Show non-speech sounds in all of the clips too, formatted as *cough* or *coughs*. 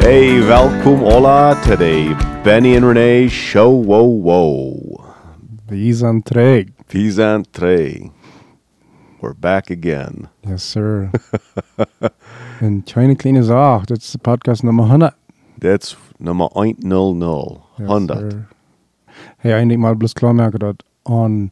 Hey, welkom alla to the Benny and Renee show. Whoa, whoa. Vi zijn terug. Peas and Trey. We're back again. Yes, sir. *laughs* en China Clean is auch. Dat is podcast nummer 100. That's nummer 100. Yes, 100. sir. Hey, eindelijk mal bloß klar merken, dat on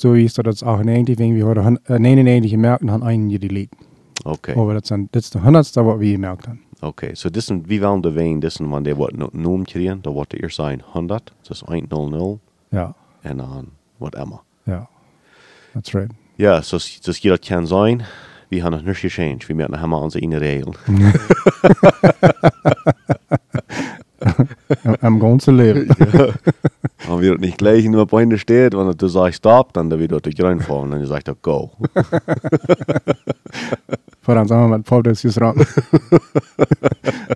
doe is dat het auch in 90 wegen we hadden hun- eh, 99 gemerkt en han einen gedelete. Okay. Aber das sind, das ist der 100. wat we gemerkt haben. Okay. So this is, wie waren de ween, this is wanneer der wat no- noem kriegen, da wat er zijn 100. Dus 100 Ja, en dan wat immer. ja. That's right. Ja, so, so jeder kan zijn. We hebben nog niks gechanged. We merken helemaal onze ene regel. *laughs* *laughs* Am- ganzen Leben. *laughs* Und wir nicht gleich nur bei Ende steht, wenn du sagst Stop, dann da wieder durch reinfahren und dann sagt er Go. Vooraan samen met Paul dus is ran.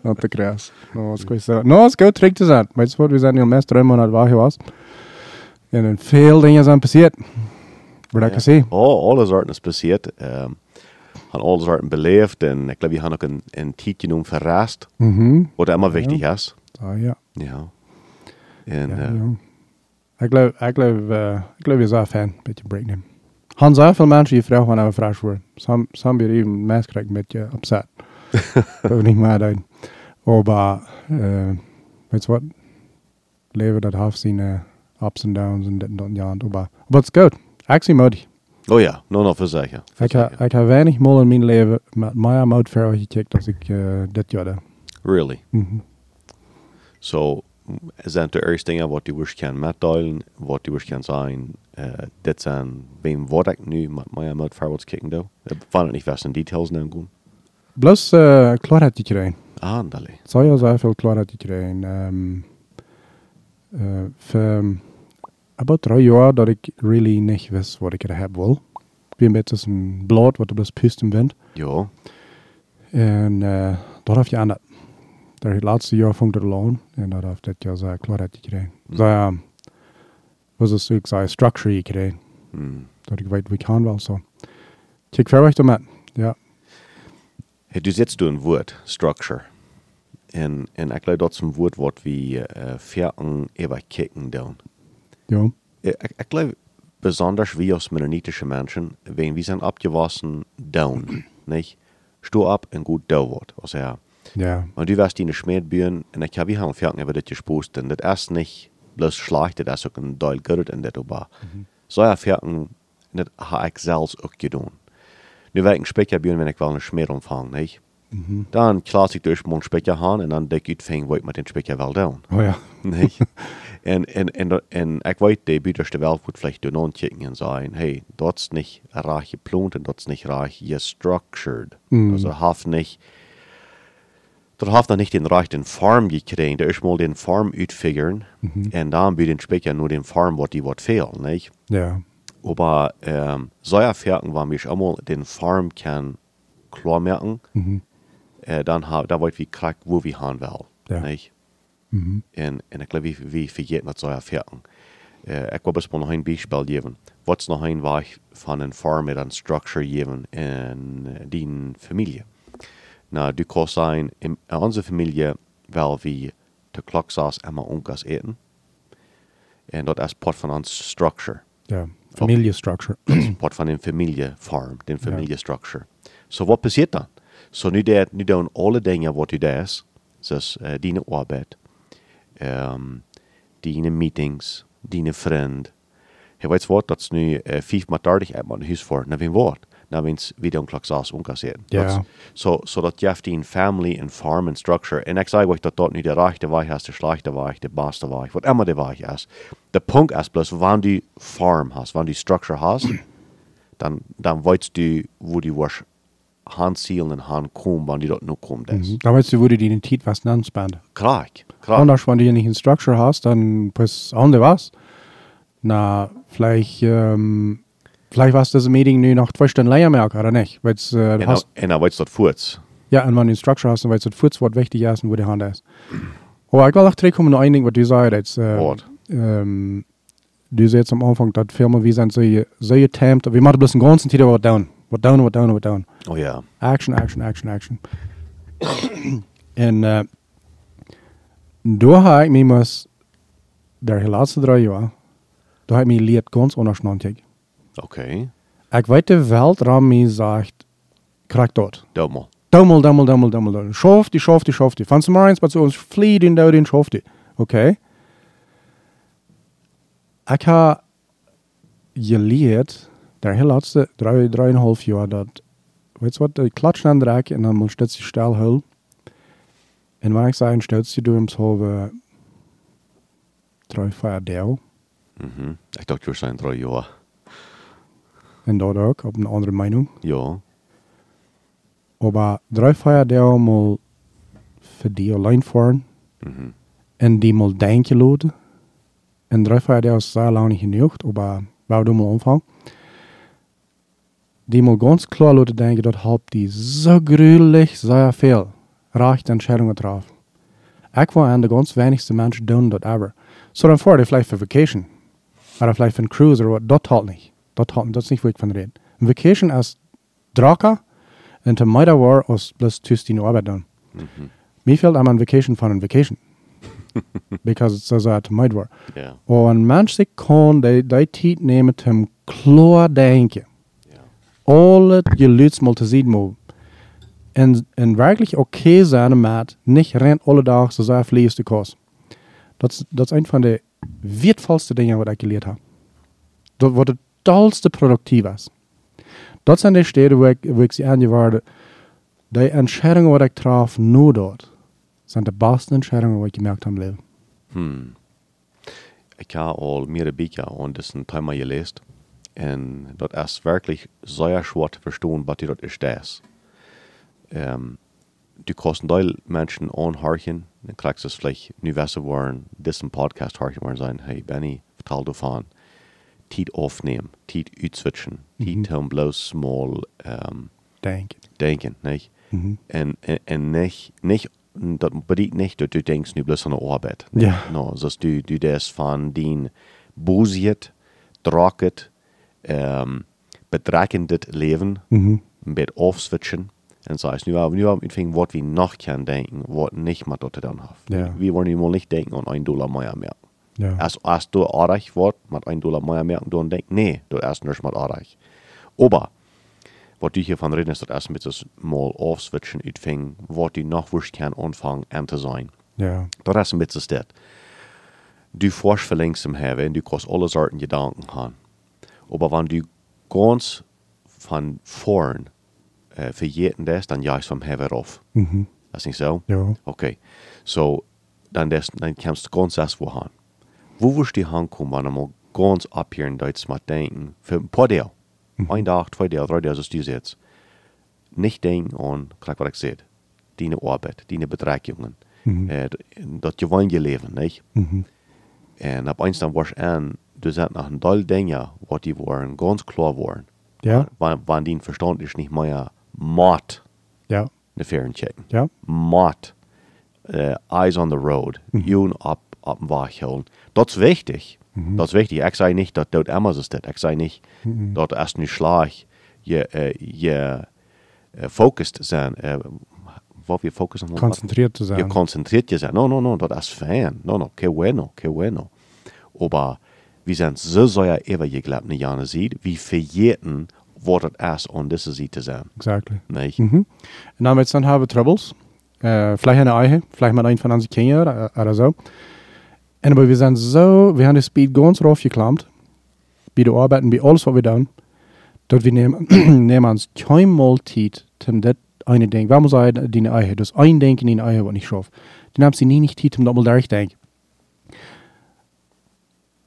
Not te kras. No, is goed zo. No, het is goed terug te zijn. Weet je wat, we zijn nu meest drie maanden waar je was. En er veel dingen zijn passiert. Ik kan zeggen. Oh, alles arten is passiert. Um, han alles arten beleefd en ik glaube, we hebben ook een, een tijdje noem verrast, Mhm. wat immer wichtig is. Ah, ja. Ja. En ja, eh, ja. Ik geloof, ik geloof, uh, ik geloof je zou fan. Beetje break nemen. Han zijn veel mensen die vragen wanneer we vragen worden. Some, some weer even mensen krijgen een beetje upset. *laughs* dat we niet meer doen. Maar, uh, weet je wat? Leven dat heeft zijn uh, ups en downs en dit en dat. Ja, maar, maar het is goed. Actie mode. oh ja, no, no, verzekeren. Ik heb ik heb weinig mal in mijn leven met mijn mode verder gekeken als ik uh, dit jaar deed. Really. Mhm. So, zijn de eerste dingen wat je wish kan metdelen, wat je wish kan zijn, uh, dit zijn, wem wat ik nu met mijn uit verwaarts kijken doe. Ik vond het niet vast in details nou gaan. Plus uh, klaarheid gekregen. Aandale. zou je sehr veel klaarheid gekregen. Um, uh, voor about drie jaar dat ik really niet wist wat ik er heb wil. Wie een beetje een blad wat er bloß pusten bent. Ja. En uh, dat heb je aan dat. Daar het laatste jaar vond ik al aan. En dat heeft dit jaar sehr klaarheid gekregen. Mm. Zo ja, was het zo, zei structure gekregen. Hmm. Dat ik weet wie ik kan wel zo. Kijk damit. Ja. Hey, du setzt du ein Wort, Structure. En, en ik geloof dat een woord wat we uh, verken even kijken doen. Ja. Ik, ik geloof besonders wir als mennonitische Menschen, wenn wir sind abgewassen down, nicht? Sto ab und gut da wird. Also ja. Ja. Und du warst in der Schmiedbühne und ich habe hier haben verken über das. Und das ist nicht bloß schlecht, das ist auch ein Teil gut und das aber. So ja verken, das habe ich selbst auch getan. Nu werk ik spekjerbjørn, wenn ich wel een smeer omvang, nicht? Mhm. Dan klaas ik dus mijn spekje aan en dan denk ik uitving wat ik met den spekje wel doen. Oh ja. Nicht? *laughs* en, en, en, en ik weet, die buitenste wel goed vielleicht doen ontchecken en zeggen, hey, dat is niet raar geplant en dat is niet raar gestructured. Mhm. Also haft nicht, dat haft dan niet den rechten Farm gekregen. Da ist mal den Farm uitfiguren Mhm. en dan bij den spekje nur den Farm, wat die wat fehlt, nicht? Ja. Aber ähm, solche Ferken waren mich einmal den Farm kann klar merken. Mhm. Äh, dann ha, da wollt wie krack, wo wir haben will. Ja. Nicht? Mhm. En, en ik wie, vergeet met solche Ferken. Äh, ik wil best wel nog een Beispiel geven. Wat is nog een weg van een farm met een structure geven in uh, die familie? Nou, du kan zijn, in, onze familie wel wie de klok saß immer onkas eten. En dat is part van ons structure. Ja. Familiestructure. part van een familiefarm, den familiestructure. So wat passiert dan? So nu, dat, nu doen alle dingen wat u doet, zoals uh, dine arbeid, um, dine meetings, dine vriend. Je weet wat, dat is nu uh, 5 maar 30 uit mijn huis voor, naar wie woord. Naar wiens wie dan klok saas onkasseren. Ja. So, so hebt die family en farm en structure. En ik euch dat dat nu de rechte weg is, de slechte weg, de beste weg, wat immer de weg is. De punt is bloß, wanneer du farm hast, wanneer du structure hast, *clears throat* dan, dan weißt du, wo du was handzielen en handkommen, wanneer du dort noch kommt. Mhm. Da weißt du, wo du die Identität was nennst, Krank, krank. Anders, wenn du nicht eine Structure hast, dann pues andere was. Na, vielleicht, ähm, vielleicht was das Meeting nu noch zwei Stunden länger merken, oder nicht? Weil's, äh, du En, hast, dan weißt du dat voort. ja, und wenn du eine Structure hast, dann weißt du, das was wichtig ist und wo die Hand ist. Aber ich will auch zurückkommen noch ein Ding, was du sagst, äh, Wat? ähm, du sagst am Anfang, dass Firma wie sind so, so getamt, wir machen bloß einen ganzen Titel was down. Wat doen, wat doen, wat doen. Oh ja. Action, action, action, action. en uh, daar heb ik me mas, de laatste drie jaar, daar heb ik me leerd ganz anders nantig. Oké. Ik weet de welt ram me zegt, krijg dat. Dummel. Dummel, dummel, dummel, dummel, dummel. Schof die, schof die, schof die. Van ze maar eens wat ze ons vliegt in dood in schof die. Oké. Ik heb geleerd, de heel laatste drie, drieënhalf jaar, dat, weet je wat, de klatschen aan de rek en dan moet je stel hul. En waar ik zei, stelst je door hem zo we drie, vier deel. Mhm. Ik dacht, je zijn drie jaar. En dat ook, op een andere meinung. Ja. Aber drei vier deel mal für die allein fahren. Mhm. en die mal denken laten. En drie vier deel is sehr lang nicht genug, aber wou du mal anfangen. Die mal ganz klar laten denken, dat habt die so gruwelijk sehr veel rechte Entscheidungen getroffen. Ik war aan de ganz wenigste mensen doen dat ever. So dan voor die vielleicht für vacation. Oder vielleicht für ein cruise oder wat, dat halt nicht. Dat halt, dat wo ik van reden. Een vacation is draka en te middag war als plus tussen die arbeid doen. Mhm. Mir fehlt einmal ein Vacation von ein Vacation. *laughs* Because it's so that might war. Ja. Og en mens ik kan de, de tid nemen til klar denken. Ja. Alle geluids mal te zien moet. En, en wirklich okay zijn met niet rent alle dagen zo sehr vliegste kost. Dat is, dat is een van de wertvollste dingen wat ik geleerd heb. Dat wat het tollste productief is. Dat zijn de steden waar ik, waar ik ze aangewaarde. De entscheidungen wat ik traf nu dort. zijn de beste entscheidungen wat ik gemerkt in mijn leven. Hmm. Ik heb al mehrere Bücher und das ein Thema gelesen. Und das ist wirklich sehr schwer zu verstehen, was das ist. Ähm, du kannst ein Teil Menschen anhören, dann kriegst du es vielleicht nicht wissen wollen, diesen Podcast hören wollen, sagen, hey Benny, vertel davon. Tid aufnehmen, Tid utswitchen, Tid Mhm. zum bloß mal ähm, Denk. denken, nicht? Mhm. En, en, en nicht, nicht, dat betekent niet dat du denkst nu bloß an der Arbeit. Ja. No, dus du, du das van din boosiet, draket, um, bedreigendet leven, Mhm. beetje aufswitchen. En sagst, nu hebben nu hebben we wat we nog kan denken, wat niet met dat te doen heeft. Ja. We wollen mal nicht denken an 1 Dollar mehr mehr. Ja. Als, als du aardig wordt met 1 Dollar mehr mehr, dan denk nee, du erst nicht mit aardig. Aber, wat du hier van reden is dat erst mit das mal aufswitchen uitving, wat du noch wurscht kan anfangen an te zijn. Ja. Dat is een beetje dat. Du forsch verlängst hebben en du kannst alle soorten gedanken haben. Aber wenn du ganz von vorn äh, verjeten das, dann ja ich vom Hever auf. Mhm. Das ist nicht so? Ja. Okay. So, dann, das, dann kannst du ganz erst wo haben. Wo wirst du hinkommen, wenn du mal ganz ab hier in Deutsch mal denken? Für ein paar Tage. Ein Tag, zwei Tage, drei Tage, so du jetzt. Nicht denken an, was ich sehe, deine Arbeit, deine Beträgungen, Mhm. äh, das gewöhnliche Leben, nicht? Mhm. En op eens dan was aan, er zijn nog een deel dingen wat die waren ganz klar waren. Ja. Wann, wann die Verstand ist nicht mehr macht Ja. eine Ferien checken. Ja. Macht äh, Eyes on the road, Mhm. Jun ab, ab dem Wach holen. Das ist wichtig. Mhm. Das ist wichtig. Ich sage nicht, dass dort immer so ist. Ich sage nicht, Mhm. dort erst nicht schlag, je, äh, je äh, focused sein. Äh, wo wir fokussen Konzentriert zu sein. je konzentriert je zijn. No, no, no, dat is fijn. No, no, que bueno, que bueno. Aber wir sind so sehr immer geglaubt, ne Jahre sieht, wie verjeten, was das ist, an dieser Seite sein. Exactly. Nicht? Mhm. En dan met z'n hebben troubles. Uh, vielleicht eine eigen, vielleicht mit einem von unseren Kindern oder so. En aber wir sind so, wir haben die Speed ganz raufgeklammt. Bei der Arbeiten, bei alles, was wir tun. Dort wir nehmen, *clears throat* uns kein Mal Zeit, um das eine Ding, warum sagen die eigen, das ein Denken in eigen, was nicht schafft. Dann haben sie nie nicht Zeit, um das mal durchdenken.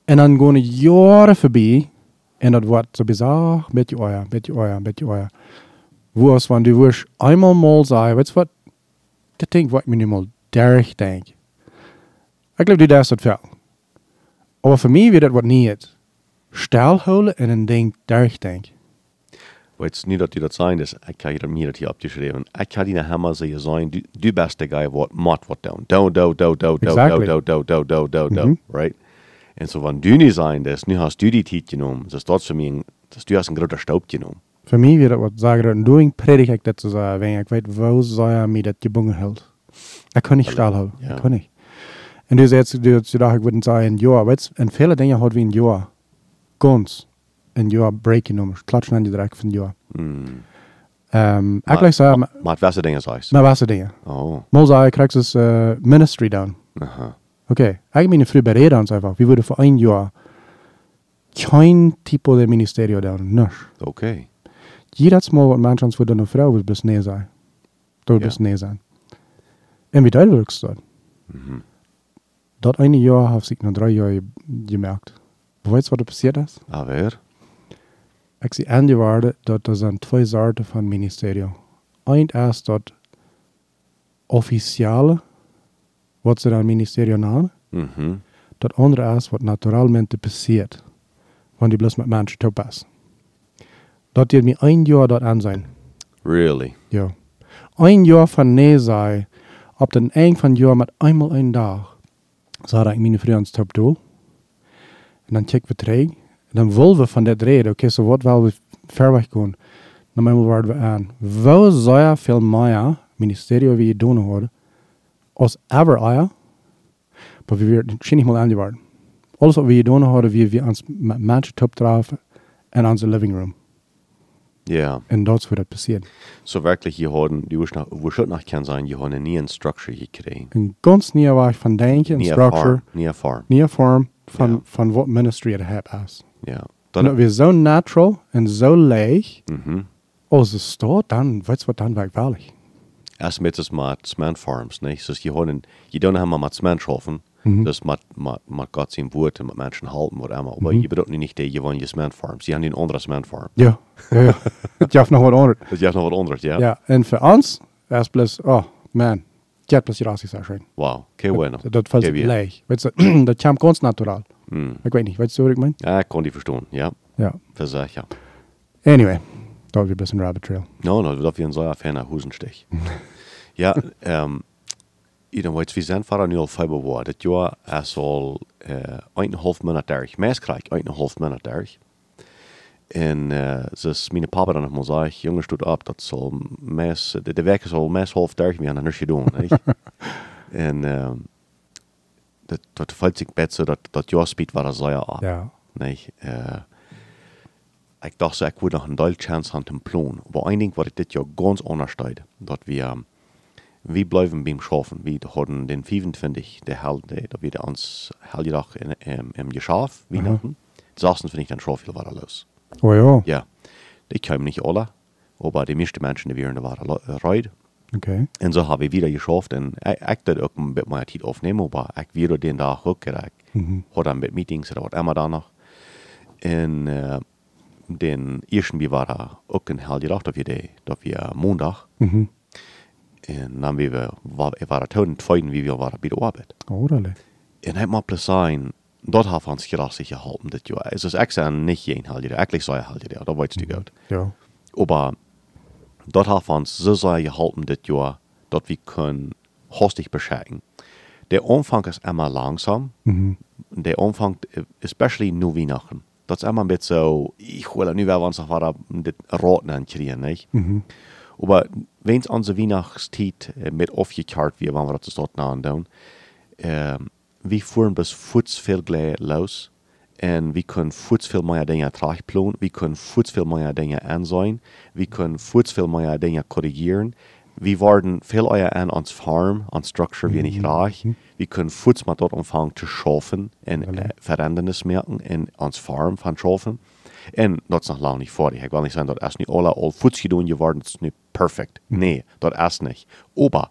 En dan gaan jaren voorbij. En dat wordt zo bizar, beetje euer, beetje euer, beetje euer. Wo es, wenn du wirst einmal mal sagen, weißt du was, das Ding, was ich mir nicht mal. Ich glaube, du darfst das viel. Aber für mich wird das was nicht. Stillholen und ein Ding es nicht, dass die das sagen, das, ich kann hier mir das hier abgeschrieben. Ich kann dir hammer sagen, sein, du, du der Guy, was macht was down. Down, down, down, down, down, Exactly. down, down, down, down, down, down, Mhm. right? Und so, wenn du nicht sein, das, nu hast du die Zeit genommen, das dort für mich, das du hast einen großen Staub genommen. Voor mij weer wat zeggen, doing predik ik dat te zeggen, wenn ik weet, wo zou je mij dat gebungen hält. Ik kan niet stilhouden, Ja. ik kan niet. En dus jetzt, dus dacht ik, würden sagen, ein Jahr, weißt en viele Dinge hat wie ein Jahr. Ganz. Ein Jahr breaking nummers, klatschen an die direkt von Jahr. Mm. Ähm, Maar- ik gleich sagen, maar, Maar het was dingen zoals. maar was dingen. Oh, Mal sagen, ich krieg's das äh, Ministry down. aha. Okay, ich meine früher bereden uns einfach. Wir würden für ein Jahr kein Tipo de Ministerio down, nicht. Okay. Jedes Mal, was Menschen für eine Frau will bis näher sein. Da will Ja. bis näher sein. Und wie deutlich ist das? Mhm. Das eine Jahr habe ich nach drei Jahren gemerkt. Weißt du, was da passiert ist? Aber, Ich sehe angewartet, dass das sind zwei Sorten von Ministerio. Ein ist das offizielle, was sie dann Ministerio nennen. mhm. Das andere ist, was naturalmente passiert, wenn die bloß mit Menschen topassen. Das wird mir ein Jahr dort an sein. Really? Ja. Ein Jahr von nee sei, ob den eng von Jahr mit einmal ein Tag, so hat ich meine Frau ans Top doel. Und dann checken wir träg. Und dann wollen wir von der reden, okay, so was wollen wir ver weg gehen. Dann einmal werden wir an. Wo soll ja viel mehr Ministerio wie ihr tun hat, als ever euer, aber wir werden schon nicht mal angewart. Alles, was wir tun haben, wir, wir uns mit Menschen top drauf in unser Living Room. Ja. Und das wird passieren. So wirklich, je hadden, die was wo schon noch kann sein, je hadden nie een structure gekregen. Een ganz nieuwe weg van denken, een structure, Nie erfahren. nieuwe vorm van, Ja. van wat ministry het heeft is. Ja. En dat Dan, weer zo natural en zo leeg, mhm. als het staat, dan weet je wat dan wegwaardig. Erst mit das mit Cement Farms, nicht? So, je hadden, je don't haben mit Cement schaffen, Mhm. das mit, mit, mit Gott sein Wort und mit Menschen halten, was immer. Aber Mhm. je bedeutet nicht, die, je wollen je Farms. Die haben die andere Cement Farm. Ja, ja, ja. *laughs* Het heeft nog wat anders. Das ist ja noch was anderes, ja? Ja, en voor ons is plus, oh man, je hebt plus rassisch zijn. Wow. Okay, bueno. Dat, dat valt leeg. Weet je, *clears throat* dat komt ganz natural. Mm. Ik weet niet, weet je wat ik meen? Ja, ich kann die verstehen, ja. Ja. Für sich, ja. Anyway, dat weer best een rabbit trail. No, no, dat wir ein so feiner Husenstich. ja, ähm, ieder weet, we zijn voor nu al februari. Dat jaar is al uh, eineinhalf minuut derg. Meest krijg ik eineinhalf minuut derg. En uh, dus mijn papa dan nog zei, jongens, doet op, dat zal meest, de, de week is al meest half derg, we gaan dat doen, *laughs* en um, dat, dat valt zich beter, dat, dat jaar speed waar dat zei op. Ja. Nee, uh, ik dacht zo, ik wil nog een deel chance aan ten plan. Maar één ding wat ik dit jaar ganz anders deed, dat we, we blijven beim schaffen. We hadden den 25, de hel, de, dat we ons hele dag in, um, im Geschaf, Weihnachten. Saßen finde ich dann schon viel war los. Oh ja, Ja, die kamen nicht alle, aber die meisten Menschen, die waren, waren reut. oké. En zo heb ik weer geschafft. En ik, ik deed ook een beetje meer tijd opnemen, maar ik weer den. En ik Mhm. had dan met meetings en wat immer dan nog. En uh, den eersten wie war da hele dag, dat we, de, dat we maandag. Mhm. En dan we, war, war het toen tweeden wie we waren bij de arbeid. Oh, dat leuk. En hij moet plus zijn, dat heeft ons gerassig geholpen dit jaar. Es ist extra nicht jeden halbe Jahr, eigentlich so ein halbe Jahr, da weißt du gut. Ja. Aber dort hat uns so sehr geholfen das Jahr, dass wir können hostig beschenken. Der Anfang ist immer langsam. Mhm. Der Anfang, äh, especially nu Weihnachten. Das ist immer ein bisschen so, ich will nu werden wir uns noch wieder das Raten ankriegen, nicht? Mhm. Aber wenn es unsere Weihnachtszeit äh, mit aufgekehrt wird, wenn wir das dort tun, äh, wir fuhren bis futs viel gleich los und wir können futs viel mehr Dinge tragplanen, wir können futs viel mehr Dinge ansehen, wir können futs viel mehr Dinge korrigieren, wir werden viel eher an uns Farm, an Structure wie nicht reich, wir können futs mal dort anfangen zu schaffen und äh, Verändernis merken in uns Farm von schaffen. En dat is nog lang niet voor. Ik wil niet zeggen dat is niet alle al voets gedaan geworden, dat is niet perfect. Nee, dat is niet. Aber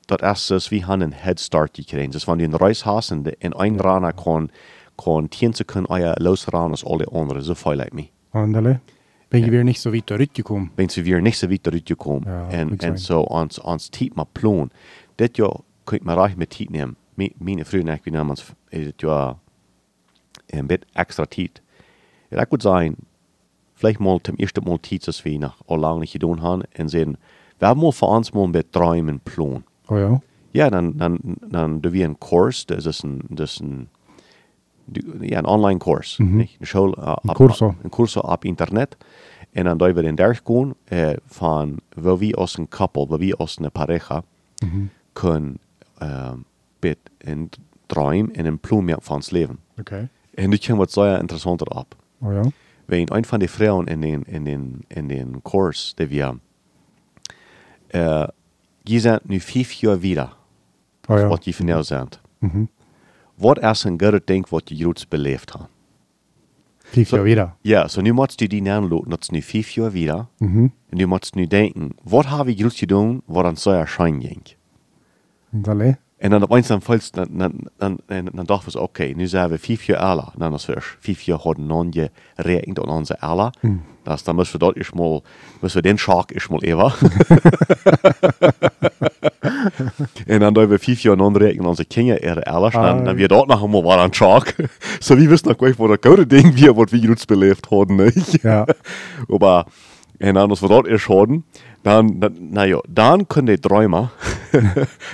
dat is dus, we hebben een head start gekregen. Dus wanneer je een reis hast en in een rana kan, kan tien seconden euer losranen als alle anderen. So viel lijkt me. Andale. Ben je weer niet zo weit teruggekomen? Wenn sie weer nicht so weit zurückgekommen. Ja, en, en zo ons, ons tijd maar plan. Dit jaar kun je maar recht met tijd nemen. Mi- Mijn vrienden en ik, we nemen ons dit jaar een beetje extra tijd. En ik würde sagen, vielleicht mal zum ersten Mal als wir noch al lang nicht gedaan haben und sehen, wir haben mal für uns mal ein bisschen träumen plan. Oh ja. Ja, dann, dann, dann doen wir einen Kurs, das ist ein, das ist ein, ja, ein Online-Kurs, Mhm. nicht? Eine Schule, äh, ab- Kurso. Ein Kurso ab Internet. En dan doen we den Berg gaan eh, van waar we als een koppel, waar we als een pareja kunnen eh, met een droom en een plan van ons leven. Okay. Nu komt wat zeer interessanter op. Oh ja. Wenn ein von den Frauen in den, in den, in den Kurs, die wir, äh, die sind nu fünf Jahre wieder, Oh ja. was die von sind. Mhm. Was ist ein guter Ding, was die Juden belebt haben? Fünf So- Jahre wieder. Ja, so nu musst du die anlassen, das nu fünf Jahre wieder, Mhm. und du musst nu denken, was habe ich Juden getan, was an so erscheinen ging? Und alle? En dan op eens dan voelt dan, dan, dan, dan, dan dachten we, zo, oké, nu zijn we vijf jaar ouder. Dan als we vijf jaar hadden non je rekend aan onze ouder. Dus dan müssen we dat eerst mal, müssen we den Schock eerst mal even. *laughs* en dan doen we vijf jaar non rekenen onze kinderen ihre ouder. Dan, Ah. dan weer dat nog eenmaal wat aan Schock. *laughs* so wie wissen nog gleich, wat dat goede ding weer, wat we juist beleefd hadden, nicht? Ja. *laughs* Aber, en dan als we dat eerst hadden, dan, dan, nou ja, dan kunnen die träumen,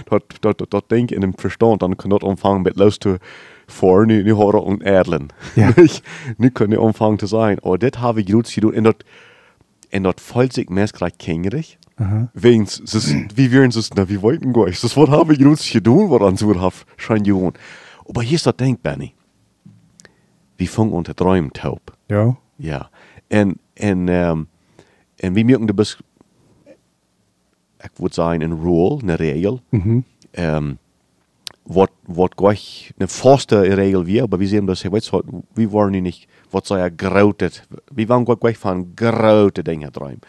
dat, *laughs* dat, dat, dat denk in hem verstand, dan kan dat omvangen met luisteren voor, nu, nu horen we erlen. Ja. *laughs* nu kunnen die omvangen te zijn, oh, dit heb ik goed gedaan, en dat, en dat voelt zich meest gelijk kingerig. Aha. Weens, es ist, wie wären es, na, wie wollten wir Das Wort habe ich uns getan, woran so hat schon getan. Aber hier ist das Ding, Benny. Wir fangen unter Träumen taub. Ja. Ja. En, en, um, en wie merken, du bist, ich würde sagen, eine Rule, eine Regel, Mhm. ähm, wat, wat gleich eine faste Regel wie, aber wir sehen das, weißt du, wir wollen nicht, was so ja grautet, wir wollen gleich von graute Dinge träumen.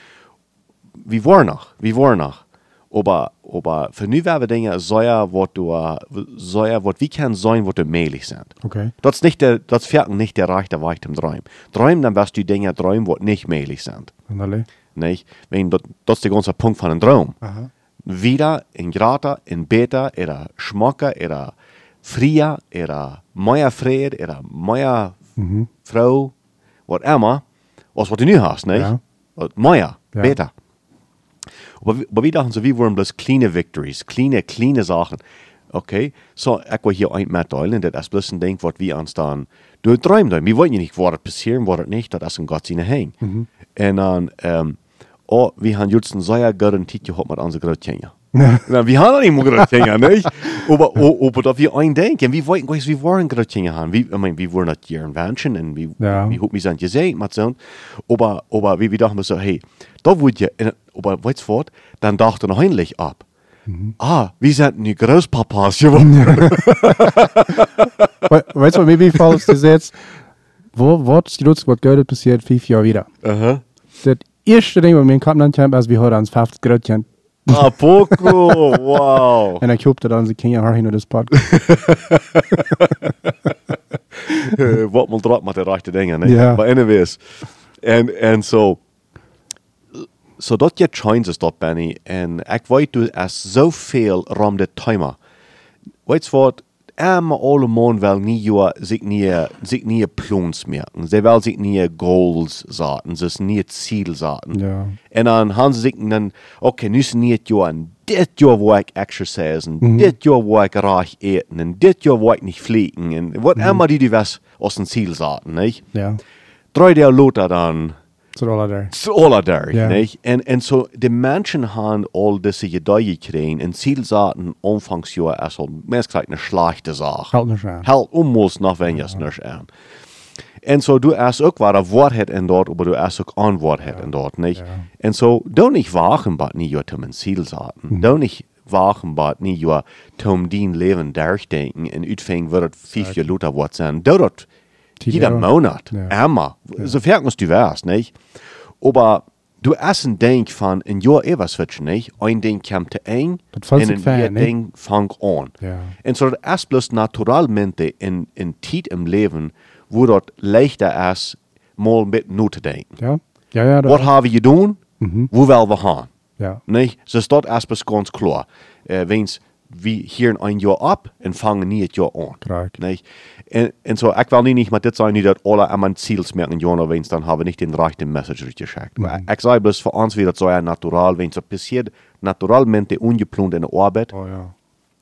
Wir wollen noch, wir wollen noch. Aber, aber für nu werden Dinge ja, was du, was wir können sein, was du möglich sind. Okay. Das ist nicht der, das fährt nicht der Reich der Weich im Träumen. Träumen, dann wirst du Dinge träumen, die nicht möglich sind. Und alle? Nicht? Wenn, das, das ist der ganze Punkt von einem Traum. Aha. Wieder in Grata, in Beta, era Schmacke, era Fria, era Meier Fred, era Meier Mhm. Frau, was immer, was, du nu hast, nicht? Ja. Meier, Ja. Beta. Aber, aber wir dachten so, wir wollen bloß kleine Victories, kleine, kleine Sachen. Okay, so, ich will hier ein mitteilen, und das ist bloß ein Ding, wir uns dann durchträumen. Wir wollen ja nicht, was passieren, was nicht, das ist ein Gott seine Hänge. Und dann, ähm, oh, wir haben jetzt einen sehr guten Titel gehabt mit unseren. Na, wir haben nicht mehr Großkinder, nicht? Aber, oh, aber da wir ein denken, wir wollten, weißt, wir wollen Großkinder haben. Wir, ich meine, wir wollen das hier in Wünschen und wir, Ja. wir, wir sind gesehen, mit so. Aber, aber wir, wir dachten so, hey, da wollt ihr, aber weißt du was, dann dachte noch eigentlich ab. Ah, wir sind die Großpapas geworden. We, weißt du, was mir gefallen ist, ist jetzt, wo, was ist das, was gerade passiert, fünf Jahre wieder? Aha. Das erste Ding, was mir in Kaplan kommt, ist, wir heute ans 50 Grötchen. Ah, poco, wow. Und *laughs* ich hoffe, dass unsere Kinder auch hinter das Podcast. *laughs* Eh, wat moet erop met de rechte dingen. Nee? Ja. Maar anyways. En, en zo. So dat je changes dat, Benny. En ik weet du is zoveel rond de timer. Weet je wat? Arme alle man wel niet jou, zich niet, zich niet plans merken. Ze wil zich niet goals zaten. Ze is niet ziel zaten. Ja. En dan gaan ze zich dan, oké, nu is niet jou en dit jaar wil ik exercise en dit jaar wil ik reich eten en dit jaar wil ik niet vliegen en wat immer die die was als een ziel zaten, niet? Ja. Drie jaar later dan, All so alle daar, Ja. niet? En, en zo, de mensen gaan al deze ideeën gekregen en ziel zaten omvangsjaar als al meestal een slechte zaak. Halt nicht an. Halt almost nog wenjes niks aan. En zo, du ook waar een woordheid in dort, aber du ook een woordheid in dort? Ja. En zo, doe niet wagen, wat niet je te ziel zaten. Doe niet wagen, wat niet je te dien leven durchdenken en uitvingen wat het vijf jaar later wordt zijn. Doe Tien jeder jaar. Monat, Ja. immer. So fern musst du wärst, nicht? Aber du hast ein Ding von ein Jahr wird nicht, ein Ding kommt Das und sich ein nicht? Ding fängt an. Ja. Und so das ist bloß naturalmente in, in Zeit im Leben, wo dort leichter ist, mal mit nachzudenken. Ja. Ja, ja. Was haben wir getan? Mhm. Wo wollen wir haben? Ja. Nee, dus dat is best ganz klar. Uh, weens, we hier een jaar op en vangen niet het jaar aan. Correct. Nee. En, en zo, ik wil niet met dit zijn, niet dat alle aan mijn ziels merken, jaar weens, dan hebben niet den rechten message geschickt. Maar ik zei bloß voor ons weer dat zo ja natural, weens het passiert naturalmente ungeplant in de arbeid. Oh ja.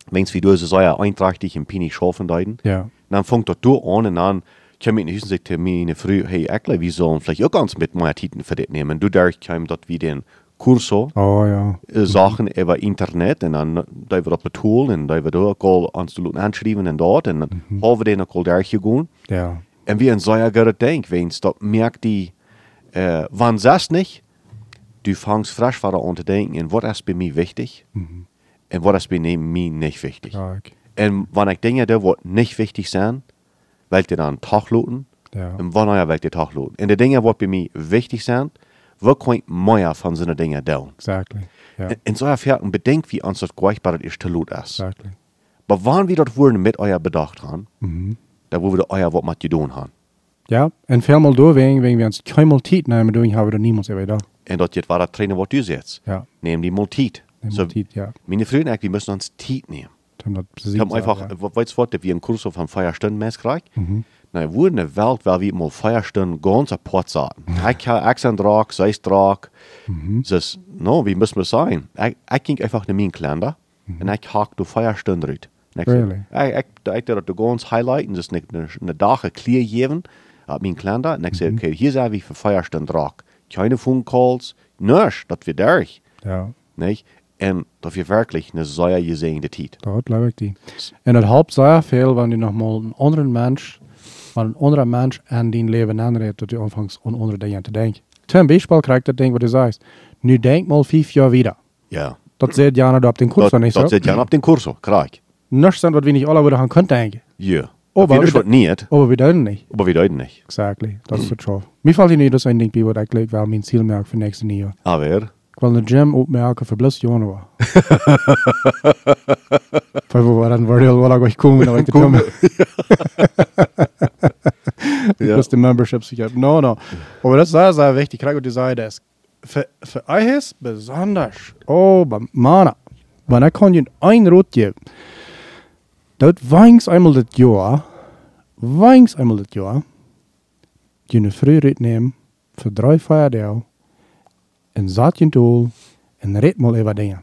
Weens wie du so ja einträchtig im Pini schaffen deuten. Ja. Dan fängt das du an und dann, kan min husen sig til mine fru, hey, ekle, vi sollen vielleicht auch ganz mit meiner Titen für das nehmen. Du der kam dort wie den Kurso, Oh ja. äh, Sachen über Internet und dann da wir op het tool en da wir da ook aansluiten aanschrijven en dat en dan we den ook al daar gegaan. Ja. En wie een sehr guter Denk, wenn's dat merkt die, äh, wann das nicht, du fängst frisch wieder an zu denken, und was ist bei mir wichtig, und was ist bei mir nicht wichtig. Ja, ik. Und wenn ich Dinge da, was nicht wichtig sind, will ich dann Tag loten, Ja. und wann will ich den Tag loten. Und die Dinge, was bei mir wichtig sind, wo kann ich mehr von so Dingen tun. Exactly. Ja. In, in so einer Fährten bedenkt, wie uns das gleichbar ist, zu ist. Exactly. Aber wann wir dort wurden mit euer Bedacht haben, da wo wir euer was mit gedaan haben. Ja, en veel mal door wegen, wegen wir uns keinmal Tiet nehmen, doen haben wir da niemals da. Und dort jetzt war das Trainer, was du jetzt. Ja. Nehmen die mal. Nehmen So, Tiet, ja. Meine Freunde, wir müssen uns Tiet nehmen. Wir besiegt, haben einfach, ja. weißt du was, wie ein Kurs von Feierstunden gekriegt. Mhm. Wir in der Welt, weil wir mal Feierstunden ganz apart sahen. Ich habe Ex und Drag, sei es Drag. Das, no, wie müssen wir sein? Ich, ich ging einfach in meinen Kalender und ich hake die Feierstunden rein. Und ich Really? Ich, ich, ich, ich, das ganz highlighten, das eine, eine Dache clear geben, auf meinen Kalender. Und ich sage, okay, hier sind wir für Feierstunden Drag. Keine Phone Calls, nichts, das wird durch. Ja, Nicht? Und dat wir wirklich eine sehr gesehene Zeit. dat glaube ik die. En het helpt zeer veel wanneer je nog maar een andere mens, van een andere mens aan die leven aanredt, dat je aanvangt aan andere dingen te denken. Ten Beispiel krijgt dat ding wat je zegt. Nu denk mal vijf jaar wieder. Ja. Dat zit Jana op den Kurs Dat, niet zo. dat zit Jan op den Kurso, krijg. Nichts sind, was wir nicht alle wieder haben können denken. Ja. Oh, Aber aber wir wir- das nicht, Aber wir dürfen nicht. aber wir deuten nicht. Exactly. Dat is het zo. Mir valt niet dat een ding bij wat ik leuk wel mijn ziel merk voor nächste jaar. Aber, Wil de gym opmerken voor plus januar. *laughs* Voor we dan worden wel wel komen naar de gym. *laughs* *laughs* Ja. Plus de memberships ich habe. No, no. Aber das ist sehr wichtig. Ich kriege die Seite, das für, für euch ist besonders. Oh, aber Mana. Wenn ich kann Ihnen ein Rot geben. Das weins einmal das Jahr. Weins einmal das Jahr. Die eine Frührit nehmen. Für drei Feiertage. En zat je doel. En red mal über Dinge.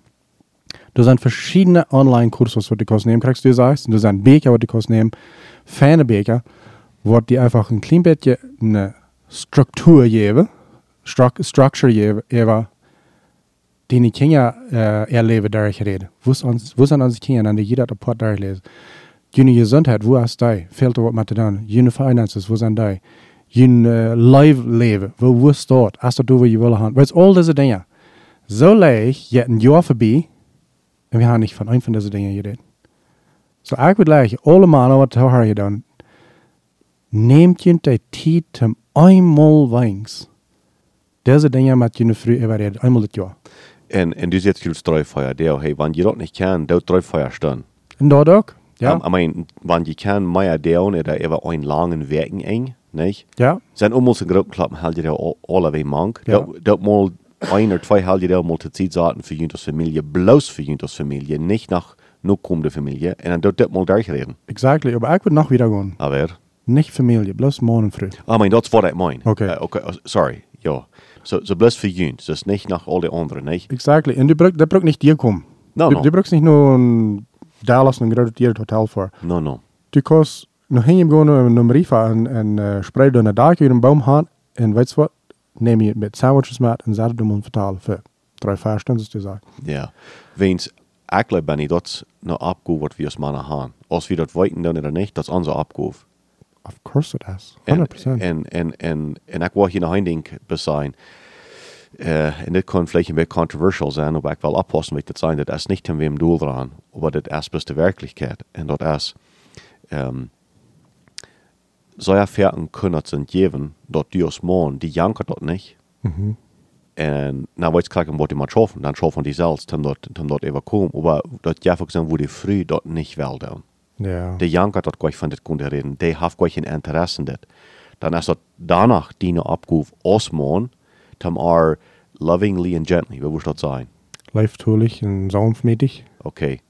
Er sind verschiedene Online-Kurse, was die kosten nehmen, kriegst du sagst. Da sind was die kosten nehmen. Feine Beker, wo die einfach ein klein bisschen eine Struktur geben. Stru Structure geben, eben, die die Kinder äh, erleben, reden. Wo sind wo sind unsere Kinder, an die jeder Rapport durchlesen? Jene Gesundheit, wo ist die? Fehlt da was mit dran? Jene Finances, wo sind die? Jene Live-Leben, wo, wo ist dort? Hast du wo je will haben? Weißt all diese Dinge. So leicht, jetzt ein Jahr vorbei, und wir haben nicht von einem von diesen Dingen geredet. So, ich würde gleich, alle Male, was du hast getan, nehmt je die Zeit zum einmal wenigstens, diese Dinge mit jene früh überreden, einmal das Jahr. en, en du zit juist drie feier, der, hey, wann je dat nicht kann, dat drie feier staan. Und dort auch? Ja. I mean, wann je kann, mehr down, oder eben einen langen Werken eng, nicht? ja. Zijn allemaal zijn grote klappen, haal je daar al- alle weer mank. Ja. Dat mal ein oder zwei je daar mal zaten voor jullie als familie, voor jullie als familie, nicht nach nur komende familie. En dan dat dat mal durchreden. Exactly, aber ich würde noch wieder gehen. Aber, Nicht Familie, bloß morgen früh. Mean, dat is wat ik meen. Oké. Eh, okay, oh, sorry, ja. So, so bloos voor jullie, dus niet nach al die anderen, nicht? Exactly. Und du brauchst, der braucht nicht dir kommen. No, du, no. du brauchst nicht nur ein Dallas und ein großes Hotel vor. No, no. Du kannst nog heen gaan naar een Riva en, en uh, spreid dan een dag in een boom gaan. En weet je wat? Neem je het met sandwiches met en zet het om vertalen voor drie, vier stunden te zeggen. Ja. Weens, eigenlijk ben ik dat nou opgave wat we als mannen gaan. Als we dat weten dan oder niet, dat is onze opgave. Of course it is. 100%. En, en, en, en, en ik wil hier nog een ding bezien. Uh, en dit kan vielleicht een beetje controversial zijn, maar ik wil oppassen met het zijn. Dat is niet ten wem doel eraan, maar dat is best de werkelijkheid. En dat is, um, solche Fährten können sind geben, dort die aus morgen, die janken dort nicht. Mhm. En weet ik wat die maar schaffen, dan schaffen die zelfs, dan dort, dan dort komen. Maar dat jij ook zijn, wo die früh dort nicht doen. Ja. De janker dat gleich von dit kunde reden, die heeft gleich een interesse in dit. Dan is dat danach die ne opgave osmon, tam are lovingly and gently, wie moet dat zijn? Leiftulich en sanftmütig. Okay,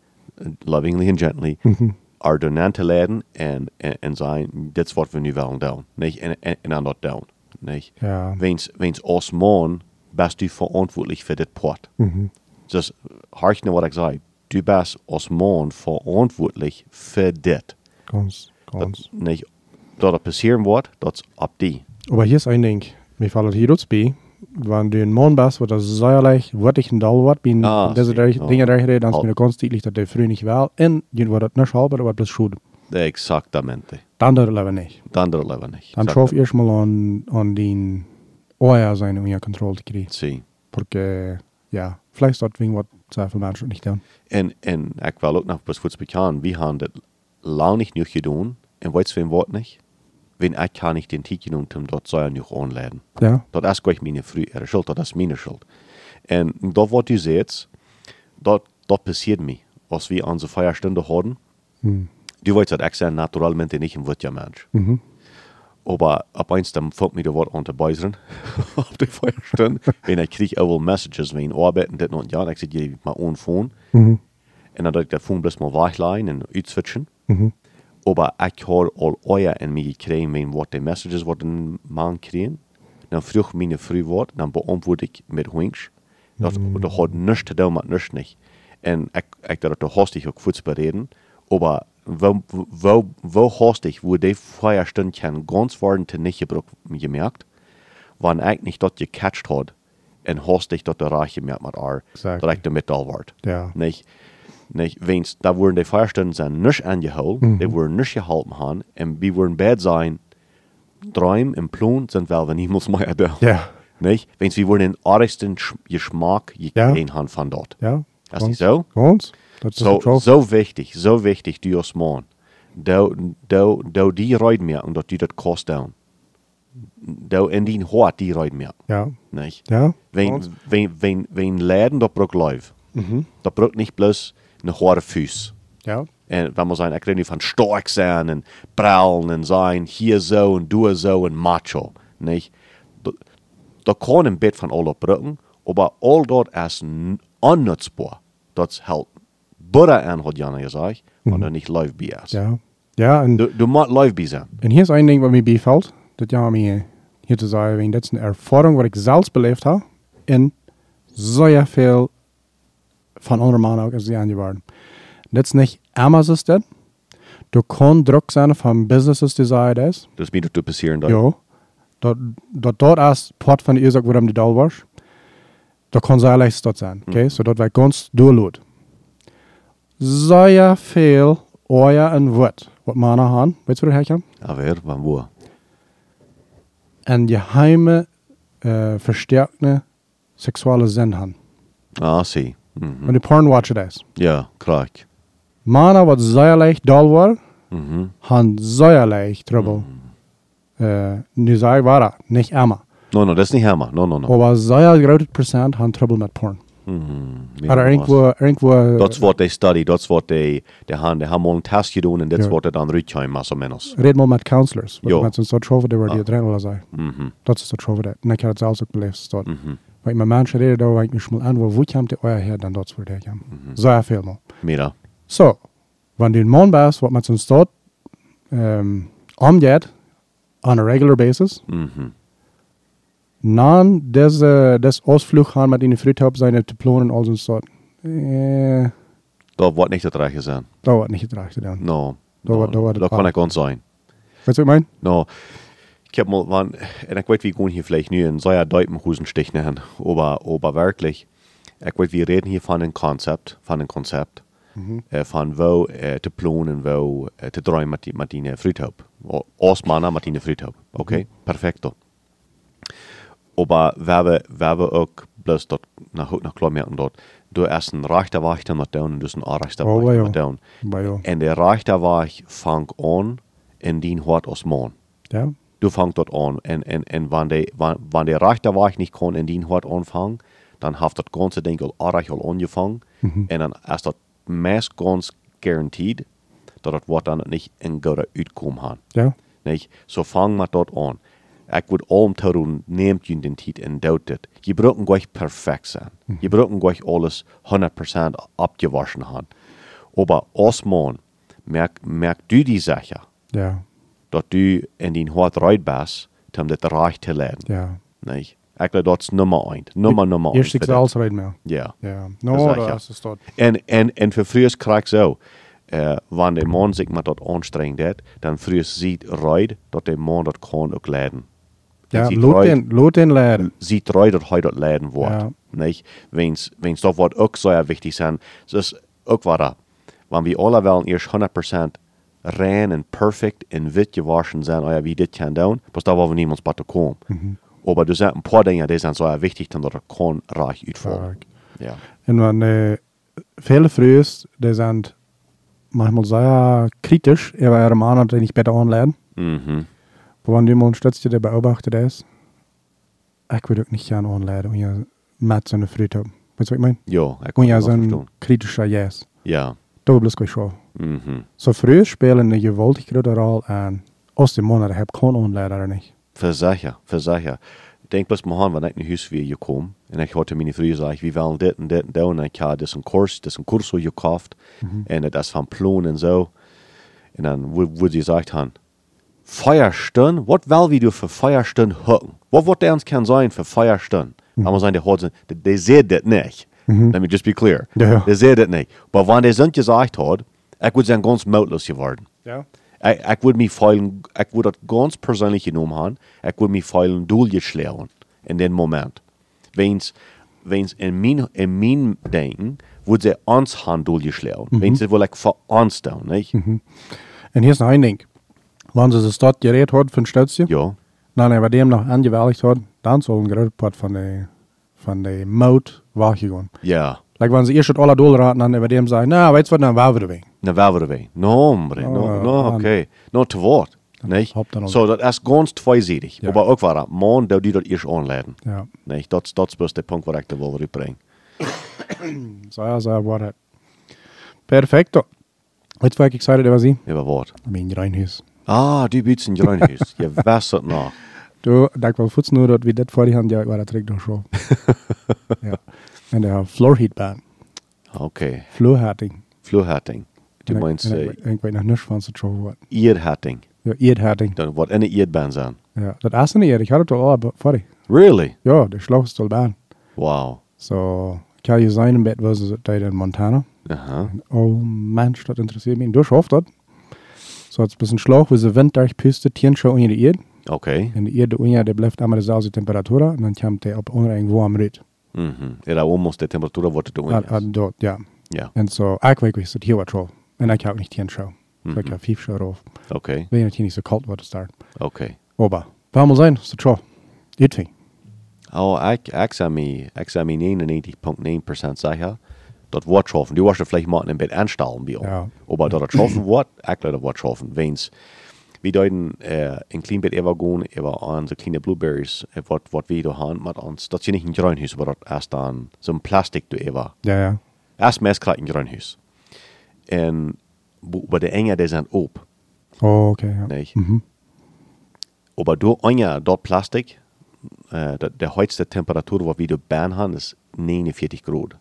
lovingly and gently, Mhm. Are door te leiden en, en, en zijn, dit is wat we nu willen doen. Niet? En, en, en aan dat doen. Niet? Ja. Weens, weens osmon, best u verantwoordelijk voor dit pot. Mhm. Dus hark naar wat ik zei. Du bist osmon verantwoordelijk voor dit. Ganz, Dat, ganz. niet, dat er passieren wordt, dat is op die. Aber hier ist ein Ding. Mir fällt hier jetzt bei, ein Mann bist, wo das säuerlich, wirklich ein Dall wird, bin Ah. Dinge Oh. Dinge reden, dann ist Halt. mir ganz deutlich, dass der früh nicht will. Und je wird das nicht halber, aber das schuld. Exactamente. Dann der Leben nicht. Dan dat leven niet. Dann schaff erst mal an, an den Eier sein, um ihre Kontrolle zu kriegen. Zie. Porque, ja, vielleicht dort wegen was sehr viele Menschen nicht tun. En, en ik wil ook nog best goed bekend, we hebben dat lang niet genoeg gedaan. En weet je wat niet? Wenn ik kan niet den genoemd om dat zou nog aanleiden. Ja, Dat is gleich meine frühere Schuld, dat is meine Schuld. En dat wat u zegt, dat, dat passiert mir. Als wir unsere Feierstunde hadden, hm. du weißt, dass ich sehr naturalmente nicht ein Wörtchen Mensch. mhm. Aber ab eins dann fängt mir da was an zu beißen *laughs* auf die Feierstunde. wenn ich kriege auch Messages, wenn ich arbeite, das und ja, und ich sage, ich mal ohne Phone. Mhm. Und dann dat Phone bloß mal weglegen und uitswitchen. Mhm. Aber ich habe all euer in mir gekriegt, wenn was die Messages, was den Mann kriegen. Dann frug meine Frau was, dann beantworte ich mit Winks. Das, das hat nichts zu tun mit nichts nicht. Und ich, ich dachte, da hast dich auch kurz bereden. Aber wo, wo, wo hast dich, wo die Feierstunde kann ganz worden zu nicht gebraucht, gemerkt, wann ich nicht dort gecatcht hat, und hast dich dort reich gemerkt mit R, Exactly. dass ich damit all ward. Ja. Nicht, nicht, wenn's, da wurden die Feierstunden sind nicht angeholt, die wurden nicht gehalten haben, und wir wurden bad sein, Träumen im Plan sind wir, wenn ich muss mal da. Ja. Nicht? Wenn's, wir wurden den arigsten Sch- Geschmack Ja. gekriegt haben von dort. Ja. Das ist so? Ganz? Das So, so, wichtig, so wichtig, du als Mann. Da, da, da die Reut mehr und dat die das kost down. Da in die Hort die Reut mehr. Ja. Nicht? Ja. Wenn, wenn, wenn, wenn Läden da braucht Läuf, Mhm. da braucht nicht bloß eine hohe Füße. Ja. En wenn man sagen, ich rede nicht von stark sein und prallen und sein, hier so und du so und macho. Da, da kann ein Bett von alle brücken, aber all dort ist unnutzbar. Das hält Butter an, hat Jana gesagt, und dann nicht live bei ist. Ja. Ja, und, Du, du musst live bei sein. und hier ist ein Ding, was mir befällt. Das ja mir hier zu sagen, das eine Erfahrung, was ich selbst belebt habe, in sehr viel von anderen Menschen auch als die angeworden. Das ist nicht immer so ist das. Du kannst Druck sein von Businesses, die sagen das. Das wird du passieren. da. Ja. Dat, dat dort erst Part von der Ursache, warum du da warst, da kann sehr leicht dort sein. Okay? So dort war ganz durchlut. Sehr viel Euer und Wort, was man haben, weißt du, wo herkommt? Aber wann wo? Ein geheime, äh, verstärkte sexuelle Sinn haben. Ah, sie. Mhm. Und die Porn watchen das. Ja, klar. Männer, was sehr leicht da war, Mhm. haben sehr leicht Trouble. Äh, nu ich, war das, nicht immer. No, no, das ist nicht Hammer. No, no, no. Aber sehr großes Prozent haben Trouble mit Porn. Mhm. Oder Ja, was. irgendwo, irgendwo Dat is wat they study, is wat they, they gaan, they gaan mal een test gedaan en dat is Ja. wat het dan uitkomt, más o menos. red mal mit Counselors. Jo. Met zo'n soort schoven, die Ah. die drin willen zijn. Mhm. Dat is soort schoven, dat. En ik heb het zelfs ook beleefd. Dat. Mhm. Mensen reden, daar waar ik me aan, wo komt die euer her, dan dat soort dingen. Sehr veel mal. Mira. So, wenn du ein Mann bist, was mit so einem Stadt ähm, umgeht, on a regular basis, Mhm. dann diese, das Ausflug haben mit ihnen Friedhof seine Diplomen und all so ein Stadt. Äh, Dat wordt niet het rechte zijn. da wordt nicht dann. No. Dat no, wordt- dat wordt dat het kan pas. ik ons zijn. Weißt du, was ich meine? No. Ik heb mal, van, en ik weet, wie gaan hier vielleicht nu een zeer Duipenhusen stich nemen, aber, aber wirklich, ik weet, wir reden hier von einem Konzept, von einem Konzept, äh, von wo äh, te planen, wo äh, te draaien met, die, met die Friedhof. Als mannen met die Friedhof. Oké, perfecto. Aber we hebben, we hebben ook, bloß goed, nog klaar merken dat, du erst een rechterweg dan met down en dus een rechterweg Oh, ja. met down. Aber ja. En de rechterweg vangt aan en dien hoort als man. Ja. Du fangst dort an. Und, und, und wenn, der wenn, wenn der Rechterweg nicht kann in den Hort anfangen, dann hat das ganze Ding al angefangen. Und dann ist das meist ganz garantiert, dass das Wort dann nicht in guter Uitkommen hat. Ja. Nicht? So fang mal dort an. Ich würde allem tun, nehmt ihn den Titel und dautet. Je brauchen gleich perfekt sein. Je brauchen gleich alles 100% abgewaschen haben. Aber als Mann, merk, merk du die Sache, Ja. Dat du in die hart reit bist, om dit recht te leiden. Ja. Nee. Ik denk dat is nummer 1. Nummer, nummer 1. Eerst ik zelfs reden mehr. Ja. Ja. No, da ja. ist es dort. En, en, en voor vroeger krijg ik zo. äh, wenn der Mann sich mal dort anstrengt hat, dann früher sieht Reut, dass der Mann dort kann auch leiden. Ja, Reut- den, den leren. sieht Reut, dass heute dort leiden wird. Ja. Nicht? Wenn's, wenn's dort wird auch sehr wichtig sein, das ist auch was Wenn wir alle wollen erst 100% rein und perfekt und wit gewaschen sein, oh ja, wie das kann tun, bis da wollen wir niemals bei kommen. Aber du sind ein paar Dinge, die sind sehr wichtig, dann dort kann reich utfallen. Ja. En man, äh, viele Frühs, die sind manchmal sehr kritisch über ihre Männer, die nicht besser anlernen. Mhm. Aber wenn mal stützt, der beobachtet ist, ich würde auch nicht gerne anlernen, und ja mit so einer Früh haben. Weißt du, was ich meine? Ja, ich Und kann ja das so ein kritischer Yes. Ja. Mhm. So früh spielen eine gewaltig große Rolle an, aus dem Monat, ich habe keinen anlernen oder nicht. Für sicher, für sicher. Denk bloß mal an, wenn ich in Haus wie gekommen und ich hatte meine Frühe gesagt, wir wollen das und das und das und ich habe das einen Kurs, das Kurs gekauft und das von Plan und so. Und dann wo sie gesagt haben, Feierstunden, was will wir du für Feierstunden hocken? Was wird der uns kann sein für Feierstunden? Mhm. Aber sagen, der hat, der, der sieht das nicht. Let me just be clear. Ja. Der sieht das nicht. Aber wenn der so gesagt hat, ich würde sein ganz mutlos geworden. Ja. Ik, ik wil me feilen, ik wil dat ganz persoonlijk genomen hebben. Ik wil me feilen doelgeslagen in den moment. Wens, wens in mijn, in mijn denken, wordt ze ons gaan doelgeslagen. Mm Wens ze wil ik voor ons doen, niet? Und hier ist noch ein Ding. Wenn sie das dort gerät hat von Stötzchen, Ja, dann über dem noch angewählt hat, dann soll ein Part von der, von der Maut weggegangen. ja. Like, wenn sie erst schon alle durchraten, dann über dem sagen, na, weißt du was, dann war wieder weg. Waar we erbij? No, hombre, no, Oh, no, oké. No, te woord. Niet? hop dan ook. Zo, dat is ganz tweezijdig. Ja. Maar ook waar, dat man, dat die dat eerst aanleiden. Ja. Niet? Dat, dat is best de punt waar ik de wil brengen. *coughs* So, ja, so war das. Perfekto. Jetzt war ich excited über sie. Über woord. I mean, Reinhus. Ah, die zijn gruinhuis. Je *laughs* wist het nog. Du, da ich mal futz nur dort, wie das vor die Hand, ja, war das direkt noch schon. ja. Und der Floorheat Band. Oké. Floorheating. Vloerhatting. Du En ik- meinst en äh, ik- Ik weet nog niks van ze wat. Ierhatting. Ja, Eerdhatting. Dan wordt in de Ierbaan zijn. Ja, das erste nicht, ich hatte doch alle vor die. Really? Ja, der Schloss ist Bahn. Wow. So, ich habe sein im Bett, was es da in Montana. Aha. Oh Mensch, das interessiert mich. Du schaffst das. So, jetzt ein bisschen Schlauch, wo sie Wind durchpüstet, Tieren schon unter die Und die Erde unter, der bleibt immer dieselbe Temperatur. Und dann kommt der auf unten warm rein. Mhm. Era almost de temperatuur wordt het Ah, ah, doen. dort, ja. Ja. Und so, ich weiß, ich hier was drauf. Und ich habe nicht schon. So, ich Mhm. habe fünf schon drauf. Oké. Wenn hier nicht so kalt wird, start. Oké. Aber, warum sein, so schon. Irgendwie. Oh, zou me, ik zou me 99,9% zeggen. Dat wordt schaffen. Du was er vielleicht mal een beetje aanstellen bij ons. Ja. Aber dat het schaffen wordt, ik glaube dat wordt schaffen. Wens, we deuten uh, een klein beetje even gaan over onze kleine blueberries, eh, wat, wat we daar hebben met ons. Dat is niet een gruinhuis, maar dat is dan zo'n plastic du even. Ja, ja. Erst meest krijg een gruinhuis. En bij de enge, die zijn op. Oh, okay, ja. Nee. Mhm. Aber du anja dort Plastik, äh, der, der höchste Temperatur, wo wir Bern haben, ist 49 Grad.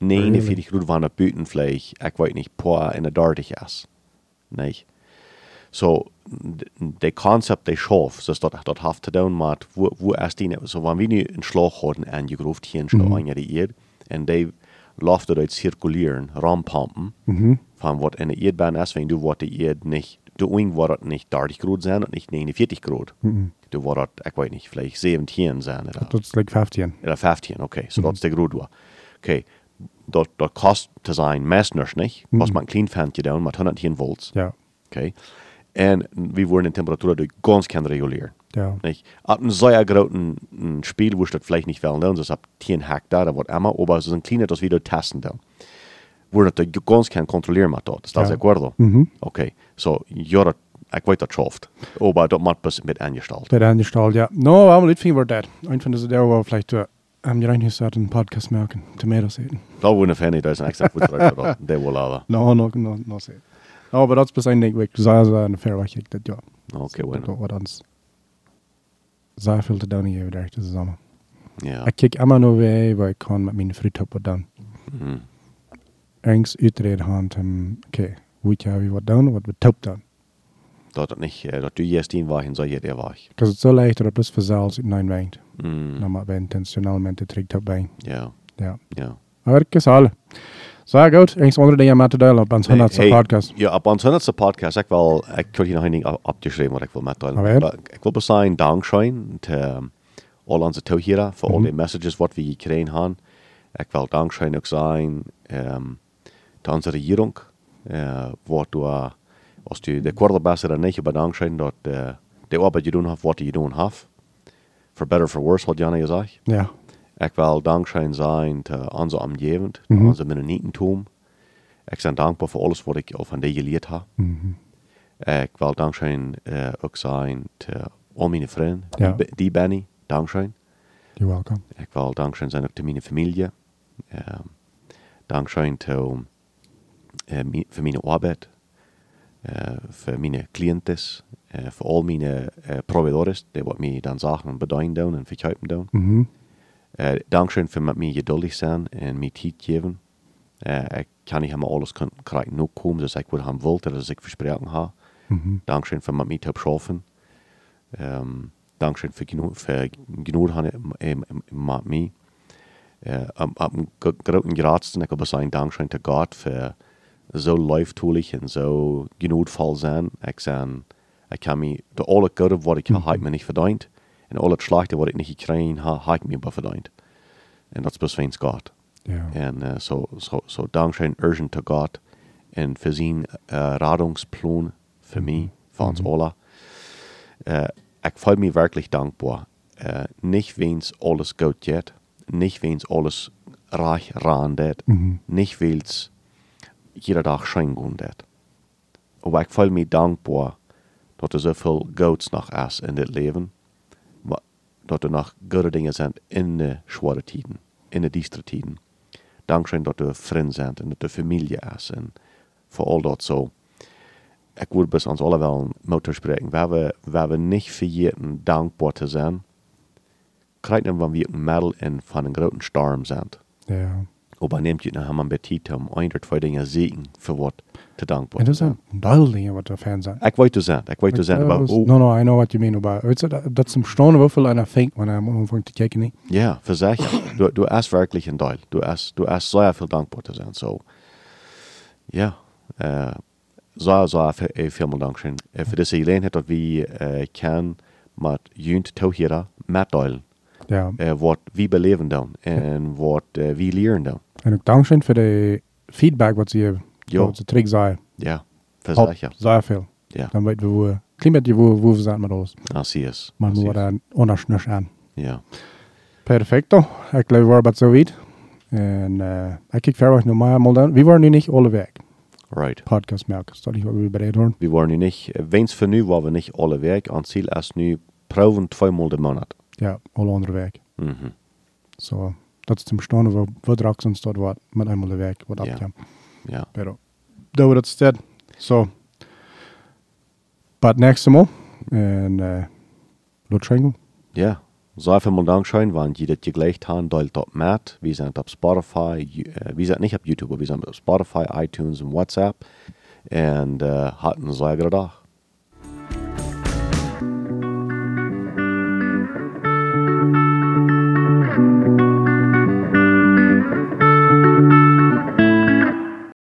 49 Grad waren der Bütenfläche, ich weiß nicht, paar in der Dortig ist. Nicht? So, d- der Konzept, der Schaf, das dort, dort haft zu tun mit, wo, wo erst die, so, wenn wir einen Schlag hatten, angegruft hier schon Mhm. anja die Erde, und die läuft dort zirkulieren, rampumpen, Mhm. von was in der Erdbahn ist, wenn du wat die Erde nicht, du ung war das nicht 30 Grad sein und nicht 49 Grad. Mhm. Du war das, ich weiß nicht, vielleicht 17 sein oder, Das ist like 15. oder 15, okay, so das ist der Grad war. Okay, dort, dort kostet zu sein, meistens nicht, was man klein fand getan mit 110 Volts, Ja, okay. Und wir wurden die Temperatur durch ganz kann regulieren. ja. Nicht? Ab einem sehr großen Spiel, wo ich das vielleicht nicht wollen, das ab 10 Hektar, da wird immer, aber es ist ein kleines, das wieder testen dann. Wo das ganz kann kontrollieren mit dort. ¿Estás Ja. de acuerdo? Mhm. Okay, so, ja, das, ich weiß, das schafft. Aber das macht ein mit angestellt. Bei der angestellt, ja. No, aber viel wird das. Ein von diesen, der war vielleicht, äh, haben die reingesagt, einen Podcast merken, Tomatoes eaten. Da wo eine Fan, da ist ein extra drauf, der wohl aber. No, no, no, no, say. No, aber das ist bis ein Ding, wirklich sehr, sehr eine fair Wahrheit, das ja. Okay, Das bueno. war uns sehr viel zu tun hier durch den Sommer. Ja. Ich kijk immer nur weg, weil ich kann mit meinen Frühtöpfen dann. Mhm. Ergens uitreden gaan, um, okay, weet je wie wat doen, wat we top doen. Dat het nicht, äh, dass du jetzt ihn war, hin soll jetzt er war. Das ist so leicht, dass das verzeilt in een weint. Mhm. Dan maar we intentionalmente trekt op bij. Ja, Ja. ja. Maar ik is alle. Så goed, eens onder de jaar met te delen op ons 100 Hey, podcast. Ja, op ons 100ste podcast, ik wil, ik kan hier nog een ding op- opgeschreven wat ik wil met Alweer? delen. Ik wil bezien dankzijn te al onze toeheren voor al die messages wat we gekregen hebben. Ik wil dankzijn ook zijn um, te onze regering, uh, wat du, uh, als du de quarterback er niet bedankt zijn dat uh, de arbeid je doen hebt, wat je doen hebt. For better for worse, wat Janne gezegd. Ja. Ik wil dankzij zijn te onze omgeving, Mhm. onze Mennonitentum. Ik ben dankbaar voor alles wat ik van die geleerd heb. Mhm. Ik wil dankzij uh, ook zijn al mijn vrienden, Ja. die, die ben ik, dankzij. You're welcome. Ik wil dankzij zijn ook te mijn familie. Um, dankzij te, uh, voor mijn arbeid, uh, voor mijn cliënten, voor al mijn proveedores, die wat mij dan zaken bedanken doen en verkopen doen. Mhm. Dankzij voor met mij geduldig zijn en mij tijd geven. Uh, ik kan niet helemaal alles kan, krijgen nog komen, dus ik wil hem wil, dat is ik versproken heb. Mhm. Voor met mij te schaffen. Um, dankzij voor genoeg, voor genoeg haben mij. Uh, am, am großen Gradsten, ich will sagen, Dankzij te Gott für so lieftulich und so genutvoll sein. Ich sein, ich kann mich, de alle Gute, was ich mhm. habe, mir nicht verdient. Und alle Schlechte, was ich nicht gekriegt habe, habe ich mir aber verdient. Und das ist wegen Gott. Ja. En uh, so, so, so dankzij urgent to God en voor zijn uh, radungsplan voor mij, voor ons alle. Ik voel me wirklich dankbaar. Uh, nicht wens alles gut geht, nicht wens alles reich randet, Mhm. nicht wens jeder Tag schein geht. Aber ich voel me dankbaar dat er zoveel goeds nog is in dit leven. Dat er nog goede dingen zijn in de zware tijden, in de diestere tijden. Dankzij dat er vrienden zijn en dat er familie is en voor al dat zo. Ik wil bis ons alle wel moeten spreken. Waar we, waar we niet vergeten dankbaar te zijn, krijgen we weer een middel in van een grote storm zijn. Ja. Aber nehmt je nou een beetje om een of twee dingen zien voor wat te dankbaar En te dat zijn. zijn duidelijk wat er fans zijn. Ik weet te zijn, ik weet te zijn. Uh, maar hoe- no, no, I know what you mean. Weißt du, dat- dat is een stone wuffel einer fängt, wenn er am Anfang zu kijken. Ja, verzekerd. du, du hast wirklich ein Teil. Du hast, du hast sehr viel dankbar zu sein. So, ja, äh, sehr, sehr viel, vielen Dank schön. Äh, für diese Gelegenheit, dass wir äh, kann mit Jünt Tauhira mitteilen, Ja. äh, was wir beleben dann und was äh, wir lernen dann. En ook dankzij voor de feedback wat ze hebben. Jo. Wat ze terug zei. Ja, Helpt verzekerd. Zeer veel. Ja, Dan weten we hoe, een klein beetje hoe, hoe we zijn met ons. als sie es. Maar we es. worden ondersnus aan. Ja, Perfecto. Ik geloof we waren zo weit. En uh, ik kijk verder normaal mal dan. We waren nu niet alle weg. right. Podcast merken. Dat is wat we bereid horen. Wir waren nu nicht, äh, wenn's für nu war wir nicht alle weg, an Ziel erst nu proben zweimal den Monat. Ja, alle andere weg. Mhm. So, waar we straks ons tot wat met eenmaal de weg wat Ja. afkomt. Ja. Pero, dat we dat stead. So, but next time En, uh, Lot Schenkel. Ja, sehr viel Dank schön, wenn die das gleich haben, teilt dort mit. Wir sind auf Spotify, äh, wir sind nicht auf YouTube, aber wir sind auf Spotify, iTunes und WhatsApp. Und äh, hatten einen sehr guten Tag.